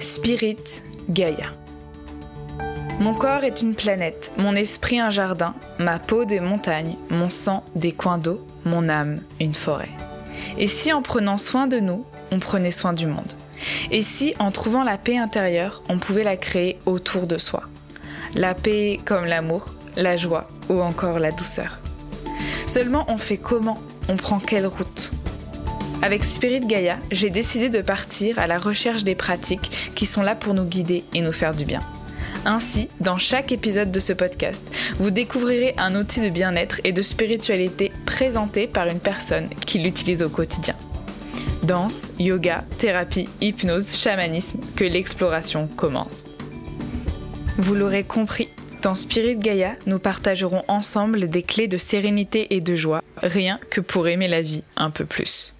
Spirit Gaïa. Mon corps est une planète, mon esprit un jardin, ma peau des montagnes, mon sang des coins d'eau, mon âme une forêt. Et si en prenant soin de nous, on prenait soin du monde? Et si en trouvant la paix intérieure, on pouvait la créer autour de soi? La paix comme l'amour, la joie ou encore la douceur? Seulement on fait comment? On prend quelle route? Avec Spirit Gaia, j'ai décidé de partir à la recherche des pratiques qui sont là pour nous guider et nous faire du bien. Ainsi, dans chaque épisode de ce podcast, vous découvrirez un outil de bien-être et de spiritualité présenté par une personne qui l'utilise au quotidien. Danse, yoga, thérapie, hypnose, chamanisme, que l'exploration commence. Vous l'aurez compris, dans Spirit Gaia, nous partagerons ensemble des clés de sérénité et de joie, rien que pour aimer la vie un peu plus.